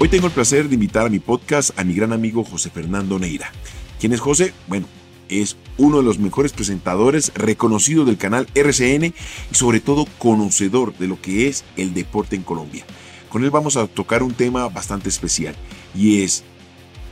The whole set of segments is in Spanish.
Hoy tengo el placer de invitar a mi podcast a mi gran amigo José Fernando Neira. ¿Quién es José? Bueno, es uno de los mejores presentadores reconocidos del canal RCN y sobre todo conocedor de lo que es el deporte en Colombia. Con él vamos a tocar un tema bastante especial y es,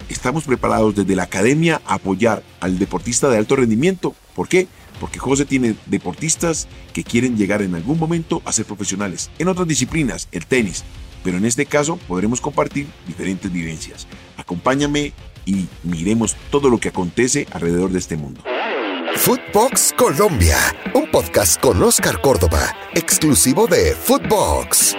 estamos preparados desde la academia a apoyar al deportista de alto rendimiento. ¿Por qué? Porque José tiene deportistas que quieren llegar en algún momento a ser profesionales en otras disciplinas, el tenis, pero en este caso podremos compartir diferentes vivencias. Acompáñame y miremos todo lo que acontece alrededor de este mundo. Footbox Colombia, un podcast con Oscar Córdoba, exclusivo de Footbox.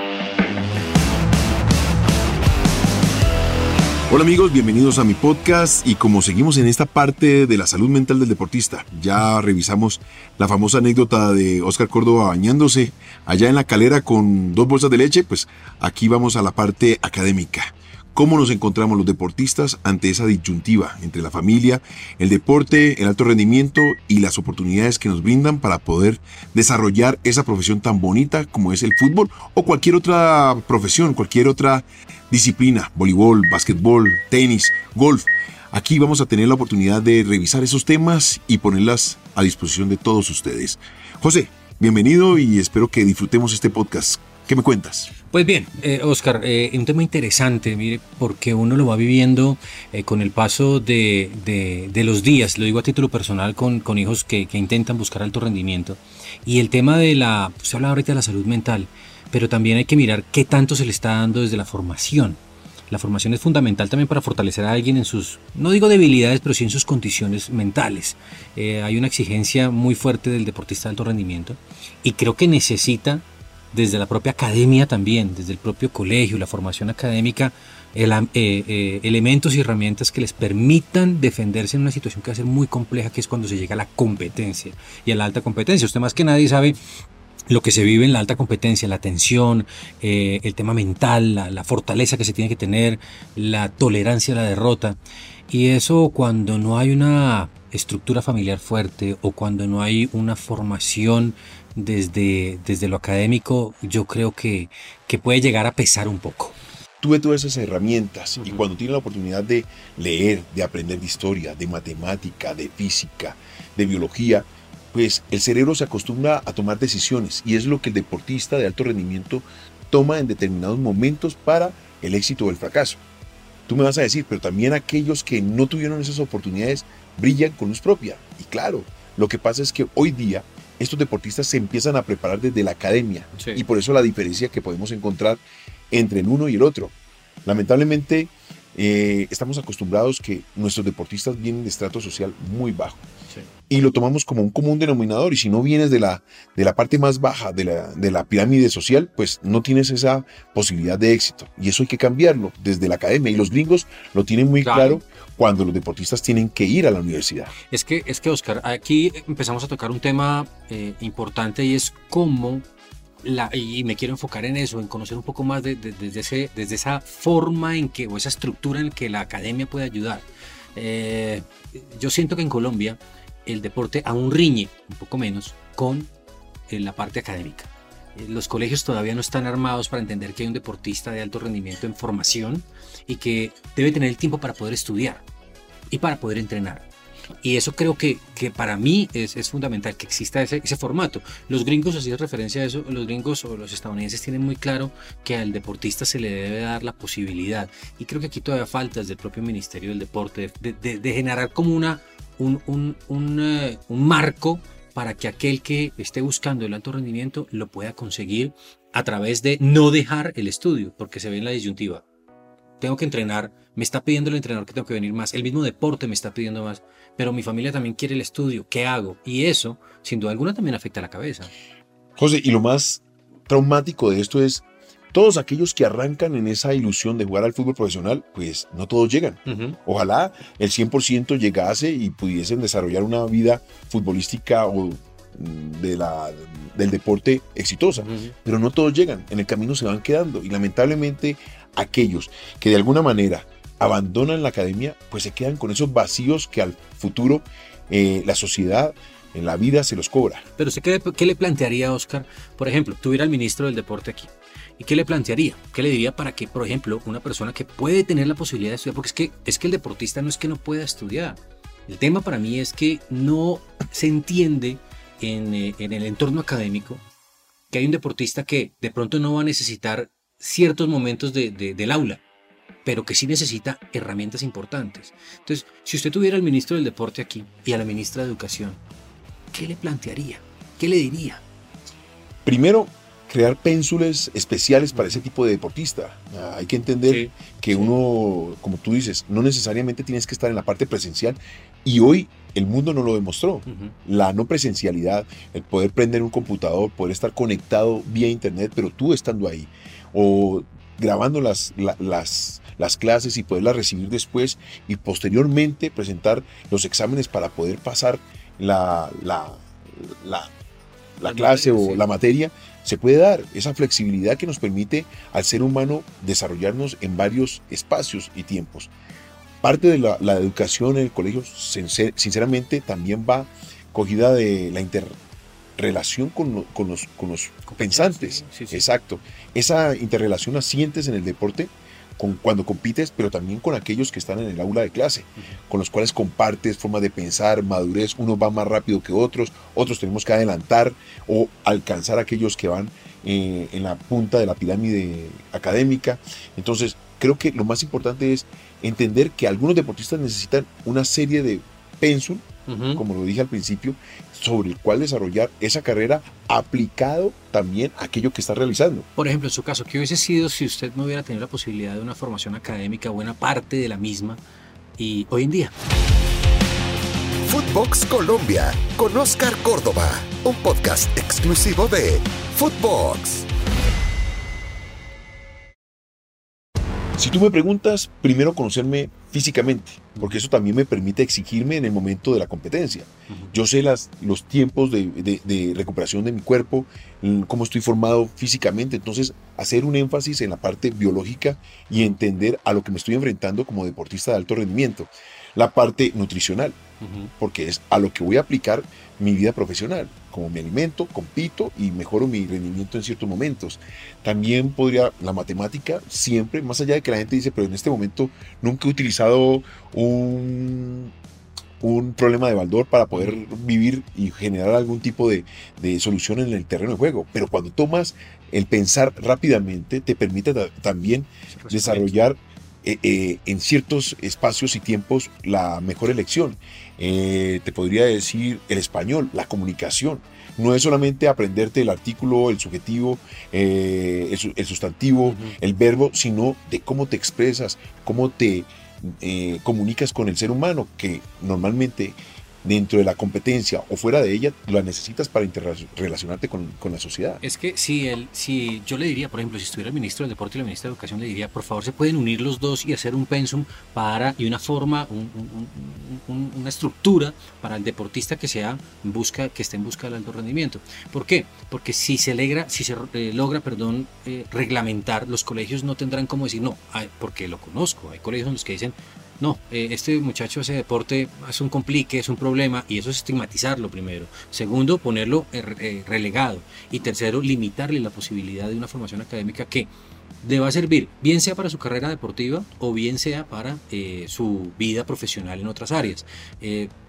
Hola amigos, bienvenidos a mi podcast y como seguimos en esta parte de la salud mental del deportista, ya revisamos la famosa anécdota de Oscar Córdoba bañándose allá en la calera con dos bolsas de leche, pues aquí vamos a la parte académica. ¿Cómo nos encontramos los deportistas ante esa disyuntiva entre la familia, el deporte, el alto rendimiento y las oportunidades que nos brindan para poder desarrollar esa profesión tan bonita como es el fútbol o cualquier otra profesión, cualquier otra disciplina, voleibol, básquetbol, tenis, golf? Aquí vamos a tener la oportunidad de revisar esos temas y ponerlas a disposición de todos ustedes. José, bienvenido y espero que disfrutemos este podcast. ¿Qué me cuentas? Pues bien, eh, Oscar, eh, un tema interesante, mire, porque uno lo va viviendo eh, con el paso de, de, los días, lo digo a título personal, con, con hijos que, que, intentan buscar alto rendimiento. Y el tema de la, se habla ahorita de la salud mental, pero también hay que mirar qué tanto se le está dando desde la formación. La formación es fundamental también para fortalecer a alguien en sus, no digo debilidades, pero sí en sus condiciones mentales. hay una exigencia muy fuerte del deportista de alto rendimiento y creo que necesita desde la propia academia también, desde el propio colegio, la formación académica, eh, eh, elementos y herramientas que les permitan defenderse en una situación que va a ser muy compleja, que es cuando se llega a la competencia y a la alta competencia. Usted más que nadie sabe lo que se vive en la alta competencia, la tensión, eh, el tema mental, la, la, fortaleza que se tiene que tener, la tolerancia a la derrota. Y eso cuando no hay una estructura familiar fuerte o cuando no hay una formación desde, desde lo académico, yo creo que, que puede llegar a pesar un poco tuve todas esas herramientas y cuando tiene la oportunidad de leer, de aprender de historia, de matemática, de física, de biología, pues el cerebro se acostumbra a tomar decisiones y es lo que el deportista de alto rendimiento toma en determinados momentos para el éxito o el fracaso. Tú me vas a decir, pero también aquellos que no tuvieron esas oportunidades brillan con luz propia. Y claro, lo que pasa es que hoy día estos deportistas se empiezan a preparar desde la academia. Y por eso la diferencia que podemos encontrar entre el uno y el otro. Lamentablemente, eh, estamos acostumbrados que nuestros deportistas vienen de estrato social muy bajo. Y lo tomamos como un común denominador. Y si no vienes de la, de la parte más baja de la, de la pirámide social, pues no tienes esa posibilidad de éxito. Y eso hay que cambiarlo desde la academia. Y los gringos lo tienen muy claro, cuando los deportistas tienen que ir a la universidad. Es que, es que Oscar, aquí empezamos a tocar un tema eh, importante y es cómo la, y me quiero enfocar en eso, en conocer un poco más de, desde, desde esa forma en que, o esa estructura en que la academia puede ayudar. Eh, yo siento que en Colombia el deporte aún riñe, un poco menos, con eh, la parte académica. Los colegios todavía no están armados para entender que hay un deportista de alto rendimiento en formación y que debe tener el tiempo para poder estudiar y para poder entrenar. Y eso creo que, que para mí es, es fundamental, que exista ese, ese formato. Los gringos, hacían referencia a eso, los gringos o los estadounidenses tienen muy claro que al deportista se le debe dar la posibilidad. Y creo que aquí todavía falta desde el propio Ministerio del Deporte de, de, de generar como una, un, un, un, uh, un marco para que aquel que esté buscando el alto rendimiento lo pueda conseguir a través de no dejar el estudio, porque se ve en la disyuntiva. Tengo que entrenar, me está pidiendo el entrenador que tengo que venir más, el mismo deporte me está pidiendo más, pero mi familia también quiere el estudio, ¿qué hago? Y eso, sin duda alguna, también afecta a la cabeza. José, y lo más traumático de esto es todos aquellos que arrancan en esa ilusión de jugar al fútbol profesional, pues no todos llegan. Uh -huh. Ojalá el 100% llegase y pudiesen desarrollar una vida futbolística o mm, de la, del deporte exitosa, uh -huh. pero no todos llegan, en el camino se van quedando y lamentablemente aquellos que de alguna manera abandonan la academia, pues se quedan con esos vacíos que al futuro eh, la sociedad en la vida se los cobra. Pero usted qué, qué le plantearía, Oscar? Por ejemplo, tuviera al ministro del deporte aquí ¿Y qué le plantearía? ¿Qué le diría para que, por ejemplo, una persona que puede tener la posibilidad de estudiar, porque es que, es que el deportista no es que no pueda estudiar, el tema para mí es que no se entiende en, eh, en el entorno académico que hay un deportista que de pronto no va a necesitar ciertos momentos de, de, del aula, pero que sí necesita herramientas importantes. Entonces, si usted tuviera al ministro del Deporte aquí y a la ministra de Educación, ¿qué le plantearía? ¿Qué le diría? Primero, crear pénsules especiales para ese tipo de deportista. Ah, hay que entender Sí, que sí. uno, como tú dices, no necesariamente tienes que estar en la parte presencial y hoy el mundo nos lo demostró. La no presencialidad, el poder prender un computador, poder estar conectado vía internet, pero tú estando ahí, o grabando las, la- las, las clases y poderlas recibir después y posteriormente presentar los exámenes para poder pasar la, la, la, la Las clase o sí. la materia, se puede dar esa flexibilidad que nos permite al ser humano desarrollarnos en varios espacios y tiempos. Parte de la, educación en el colegio, sincer- sinceramente, también va cogida de la interrelación con, lo- con los, con los pensantes. sí, sí, sí. Exacto. Esa interrelación la sientes en el deporte con, cuando compites, pero también con aquellos que están en el aula de clase, con los cuales compartes formas de pensar, madurez, unos van más rápido que otros, otros tenemos que adelantar o alcanzar a aquellos que van eh, en la punta de la pirámide académica. Entonces, creo que lo más importante es entender que algunos deportistas necesitan una serie de como lo dije al principio, sobre el cual desarrollar esa carrera aplicado también a aquello que está realizando. Por ejemplo, en su caso, ¿qué hubiese sido si usted no hubiera tenido la posibilidad de una formación académica, buena parte de la misma, y hoy en día? Footbox Colombia con Oscar Córdoba, un podcast exclusivo de Footbox. Si tú me preguntas, primero conocerme físicamente, porque eso también me permite exigirme en el momento de la competencia. Yo sé las, los tiempos de, de- de recuperación de mi cuerpo, mm, cómo estoy formado físicamente, entonces hacer un énfasis en la parte biológica y entender a lo que me estoy enfrentando como deportista de alto rendimiento. La parte nutricional, porque es a lo que voy a aplicar mi vida profesional. Como me alimento, compito y mejoro mi rendimiento en ciertos momentos. También podría, la matemática, siempre, más allá de que la gente dice, pero en este momento nunca he utilizado un, un problema de Baldor para poder vivir y generar algún tipo de, de solución en el terreno de juego. Pero cuando tomas el pensar rápidamente, te permite ta- también desarrollar eh, eh, en ciertos espacios y tiempos la mejor elección. Eh, te podría decir el español, la comunicación. No es solamente aprenderte el artículo, el subjetivo, el, su- el sustantivo, el verbo, sino de cómo te expresas, cómo te comunicas con el ser humano, que normalmente dentro de la competencia o fuera de ella la necesitas para interrelacionarte con, con la sociedad. Es que si, el, si yo le diría, por ejemplo, si estuviera el ministro del Deporte y la ministra de Educación, le diría, por favor, se pueden unir los dos y hacer un pensum para, y una forma, un- un- un- un- una estructura para el deportista que sea busca, que esté en busca del alto rendimiento. ¿Por qué? Porque si se logra, si se eh, logra, perdón, eh, reglamentar, los colegios no tendrán como decir, no, porque lo conozco. Hay colegios en los que dicen, no, eh, este muchacho hace deporte, es un complique, es un problema, y eso es estigmatizarlo primero. Segundo, ponerlo eh, eh, relegado. Y tercero, limitarle la posibilidad de una formación académica que deba servir, bien sea para su carrera deportiva o bien sea para eh, su vida profesional en otras áreas.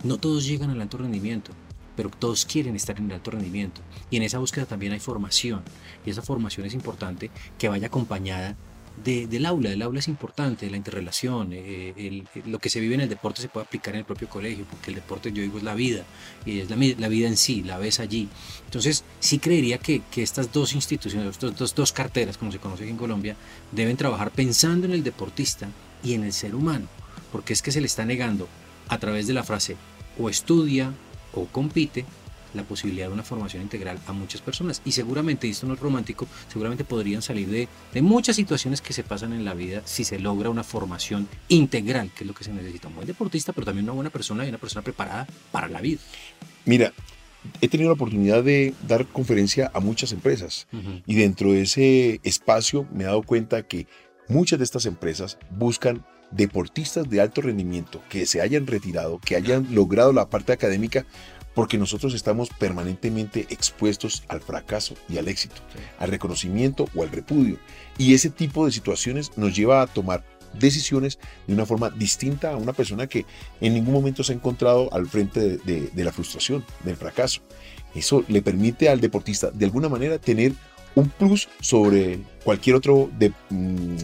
No todos llegan al alto rendimiento, pero todos quieren estar en el alto rendimiento. Y en esa búsqueda también hay formación. Y esa formación es importante que vaya acompañada de- del aula. El aula es importante, la interrelación, eh, lo que se vive en el deporte se puede aplicar en el propio colegio, porque el deporte, yo digo, es la vida, y es la vida en sí, la ves allí. Entonces, sí creería que, que estas dos instituciones, estas dos, dos carteras, como se conoce aquí en Colombia, deben trabajar pensando en el deportista y en el ser humano, porque es que se le está negando a través de la frase o estudia o compite la posibilidad de una formación integral a muchas personas. Y seguramente, y esto no es romántico, seguramente podrían salir de, de muchas situaciones que se pasan en la vida si se logra una formación integral, que es lo que se necesita. Un buen deportista, pero también una buena persona y una persona preparada para la vida. Mira, he tenido la oportunidad de dar conferencia a muchas empresas. Y dentro de ese espacio me he dado cuenta que muchas de estas empresas buscan deportistas de alto rendimiento que se hayan retirado, que hayan logrado la parte académica porque nosotros estamos permanentemente expuestos al fracaso y al éxito, al reconocimiento o al repudio. Y ese tipo de situaciones nos lleva a tomar decisiones de una forma distinta a una persona que en ningún momento se ha encontrado al frente de, la frustración, del fracaso. Eso le permite al deportista de alguna manera tener un plus sobre cualquier otro de, mm,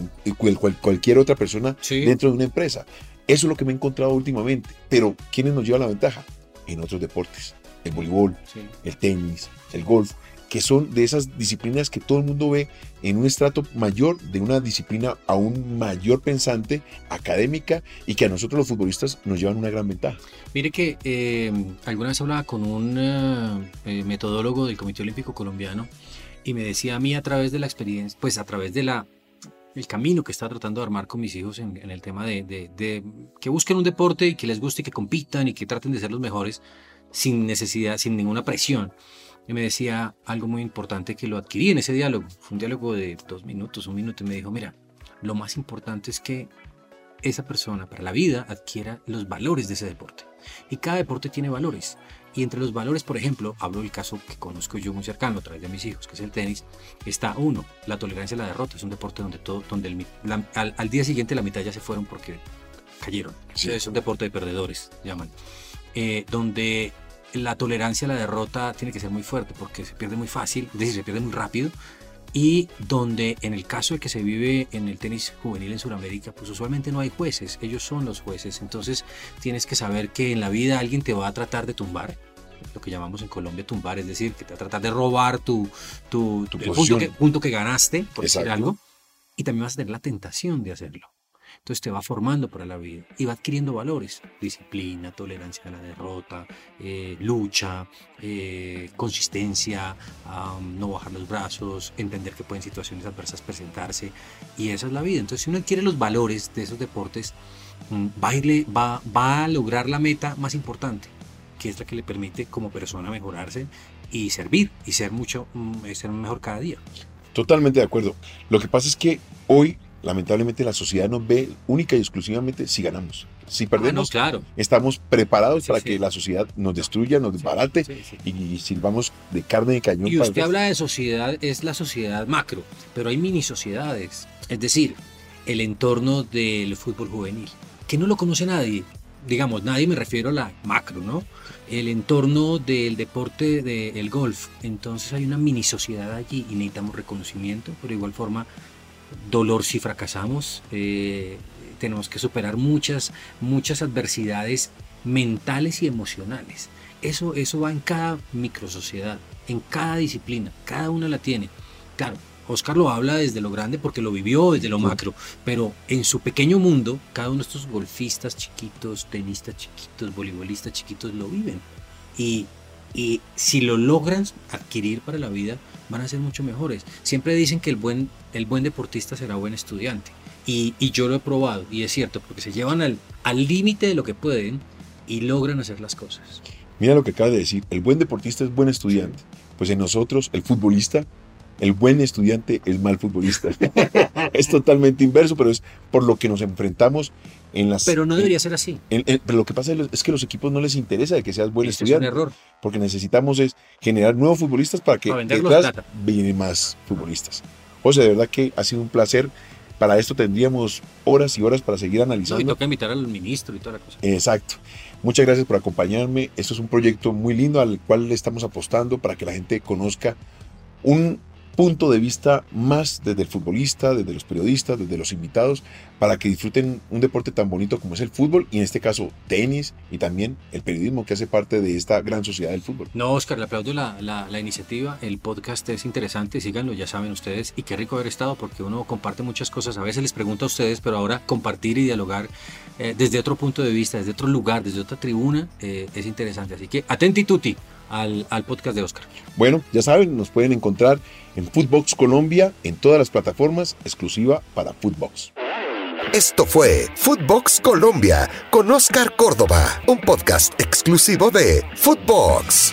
cualquier otra persona dentro de una empresa. Eso es lo que me he encontrado últimamente. Pero ¿quiénes nos llevan la ventaja? En otros deportes. El voleibol, el tenis, el golf que son de esas disciplinas que todo el mundo ve en un estrato mayor de una disciplina aún mayor pensante, académica, y que a nosotros los futbolistas nos llevan una gran ventaja. Mire que eh, alguna vez hablaba con un eh, eh, metodólogo del Comité Olímpico Colombiano y me decía a mí a través de la experiencia, pues a través de la el camino que está tratando de armar con mis hijos en, el tema de, de, que busquen un deporte y que les guste y que compitan y que traten de ser los mejores sin necesidad, sin ninguna presión y me decía algo muy importante que lo adquirí en ese diálogo. Fue un diálogo de dos minutos, un minuto, y me dijo, mira, lo más importante es que esa persona para la vida adquiera los valores de ese deporte. Y cada deporte tiene valores. Y entre los valores, por ejemplo, hablo del caso que conozco yo muy cercano a través de mis hijos, que es el tenis, está uno, la tolerancia a la derrota. Es un deporte donde todo, donde al, día siguiente la mitad ya se fueron porque cayeron. Es un deporte de perdedores, llaman. Eh, donde la tolerancia a la derrota tiene que ser muy fuerte porque se pierde muy fácil, es decir, se pierde muy rápido. Y donde en el caso de que se vive en el tenis juvenil en Sudamérica, pues usualmente no hay jueces, ellos son los jueces. Entonces tienes que saber que en la vida alguien te va a tratar de tumbar, lo que llamamos en Colombia tumbar, es decir, que te va a tratar de robar tu, tu, punto, que, punto, que, ganaste, por decir algo, y también vas a tener la tentación de hacerlo. Entonces te va formando para la vida y va adquiriendo valores, disciplina, tolerancia a la derrota, eh, lucha, eh, consistencia, no bajar los brazos, entender que pueden situaciones adversas presentarse y esa es la vida. Entonces si uno adquiere los valores de esos deportes, mm, va, va, a lograr la meta más importante, que es la que le permite como persona mejorarse y servir y ser mucho, mm, ser mejor cada día. Totalmente de acuerdo. Lo que pasa es que hoy lamentablemente la sociedad nos ve única y exclusivamente si ganamos. Si ah, perdemos, claro. estamos preparados para que la sociedad nos destruya, nos desbarate y, sirvamos de carne de cañón. Y usted habla de sociedad, es la sociedad macro, pero hay mini sociedades. Es decir, el entorno del fútbol juvenil, que no lo conoce nadie. Digamos, nadie me refiero a la macro, ¿no? El entorno del deporte del golf. Entonces hay una mini sociedad allí y necesitamos reconocimiento, pero de igual forma dolor si fracasamos, eh, tenemos que superar muchas, muchas adversidades mentales y emocionales. Eso, eso va en cada microsociedad, en cada disciplina, cada una la tiene. Claro, Oscar lo habla desde lo grande porque lo vivió desde lo macro, pero en su pequeño mundo, cada uno de estos golfistas chiquitos, tenistas chiquitos, voleibolistas chiquitos lo viven. Y, y si lo logran adquirir para la vida, van a ser mucho mejores. Siempre dicen que el buen, el buen deportista será buen estudiante. Y, y yo lo he probado, y es cierto, porque se llevan al límite de lo que pueden y logran hacer las cosas. Mira lo que acaba de decir, el buen deportista es buen estudiante. Pues en nosotros, el futbolista, el buen estudiante es mal futbolista. es totalmente inverso, pero es por lo que nos enfrentamos pero no debería ser así. pero lo que pasa es que a los equipos no les interesa de que seas buen estudiante. Es un error. Porque necesitamos es generar nuevos futbolistas para que detrás vienen más futbolistas. O sea, de verdad que ha sido un placer. Para esto tendríamos horas y horas para seguir analizando. y toca invitar al ministro y toda la cosa. Exacto. Muchas gracias por acompañarme. Esto es un proyecto muy lindo al cual le estamos apostando para que la gente conozca un punto de vista más desde el futbolista, desde los periodistas, desde los invitados, para que disfruten un deporte tan bonito como es el fútbol y en este caso tenis y también el periodismo que hace parte de esta gran sociedad del fútbol. No, Oscar, le aplaudo la, la, iniciativa, el podcast es interesante, síganlo, ya saben ustedes, y qué rico haber estado porque uno comparte muchas cosas, a veces les pregunto a ustedes, pero ahora compartir y dialogar eh, desde otro punto de vista, desde otro lugar, desde otra tribuna, eh, es interesante. Así que atenti tutti al, al podcast de Oscar. Bueno, ya saben, nos pueden encontrar en Footbox Colombia en todas las plataformas exclusiva para Footbox. Esto fue Footbox Colombia con Oscar Córdoba, un podcast exclusivo de Footbox.